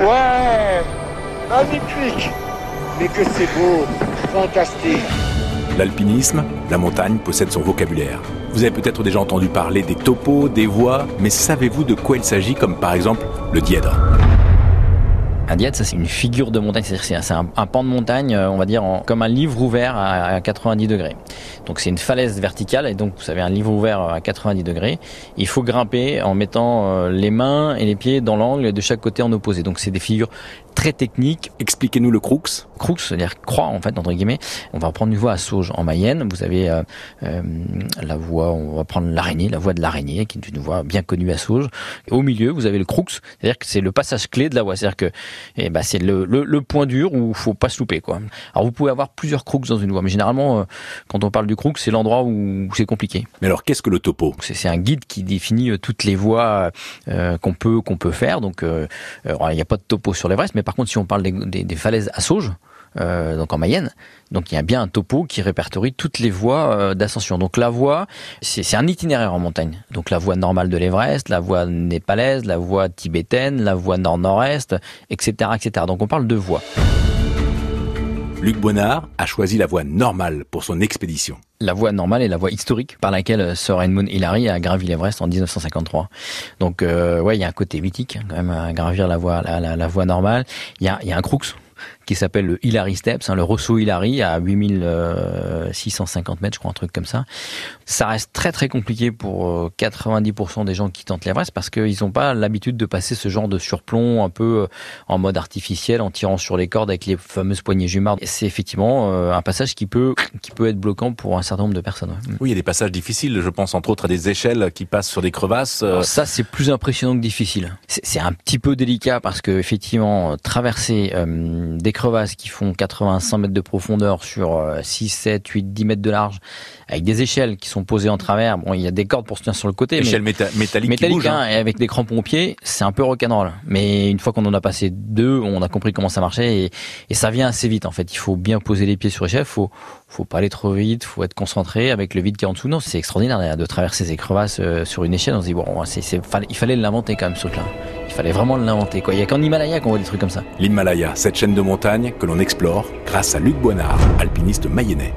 Ouais, magnifique. Mais que c'est beau, fantastique. L'alpinisme, la montagne possède son vocabulaire. Vous avez peut-être déjà entendu parler des topos, des voies, mais savez-vous de quoi il s'agit comme par exemple le dièdre? Un dièdre, ça c'est une figure de montagne, c'est-à-dire c'est un, pan de montagne, euh, on va dire, comme un livre ouvert à, 90 degrés. Donc c'est une falaise verticale et donc vous savez un livre ouvert à 90 degrés. Il faut grimper en mettant euh, les mains et les pieds dans l'angle de chaque côté en opposé. Donc c'est des figures très techniques. Expliquez-nous le crux. Crux, c'est-à-dire croix en fait entre guillemets. On va prendre une voie à Sauge en Mayenne. Vous avez euh, la voie, on va prendre l'araignée, la voie de l'araignée, qui est une voie bien connue à Sauge. au milieu, vous avez le crux, c'est-à-dire que c'est le passage clé de la voie. C'est-à-dire que et bah, c'est le, le, point dur où faut pas se louper quoi. Alors vous pouvez avoir plusieurs crooks dans une voie, mais généralement euh, quand on parle du crook, c'est l'endroit où, c'est compliqué. Mais alors qu'est-ce que le topo? C'est un guide qui définit euh, toutes les voies euh, qu'on peut qu'on peut faire. Donc il n'y a pas de topo sur l'Everest, mais par contre si on parle des, des, falaises à Sauge, donc en Mayenne. Donc il y a bien un topo qui répertorie toutes les voies d'ascension. Donc la voie, c'est un itinéraire en montagne. Donc la voie normale de l'Everest, la voie népalaise, la voie tibétaine, la voie nord-nord-est, etc., etc. Donc on parle de voies. Luc Bonnard a choisi la voie normale pour son expédition. La voie normale est la voie historique par laquelle Sir Edmund Hillary a gravi l'Everest en 1953. Donc euh, ouais, il y a un côté mythique hein, quand même à gravir la voie la, la, voie normale. Il y a, y a un crux qui s'appelle le Hillary Steps, hein, le Rosso Hillary à 8650 euh, mètres, je crois, un truc comme ça. Ça reste très très compliqué pour 90% euh, des gens qui tentent l'Everest parce qu'ils n'ont pas l'habitude de passer ce genre de surplomb un peu euh, en mode artificiel, en tirant sur les cordes avec les fameuses poignées jumardes. C'est effectivement un passage qui peut qui peut être bloquant pour un certain nombre de personnes. Oui, il y a des passages difficiles. Je pense entre autres à des échelles qui passent sur des crevasses. ça, c'est plus impressionnant que difficile. C'est un petit peu délicat parce que effectivement, traverser des crevasses qui font 80-100 mètres de profondeur sur 6, 7, 8, 10 mètres de large, avec des échelles qui sont posées en travers. Bon, il y a des cordes pour se tenir sur le côté. Échelles mais métalliques, métalliques hein, hein, et avec des crampons aux pieds, c'est un peu rock'n'roll. Mais une fois qu'on en a passé deux, on a compris comment ça marchait et, et ça vient assez vite. En fait, il faut bien poser les pieds sur l'échelle. Faut, faut pas aller trop vite. Faut être concentré avec le vide qui est en dessous. Non, c'est extraordinaire de traverser ces crevasses euh, sur une échelle. On se dit bon, il fallait l'inventer quand même ce truc-là. Il fallait vraiment l'inventer. Il y a qu'en Himalaya qu'on voit des trucs comme ça. L'Himalaya, cette chaîne de montagne que l'on explore grâce à Luc Boinard, alpiniste mayennais.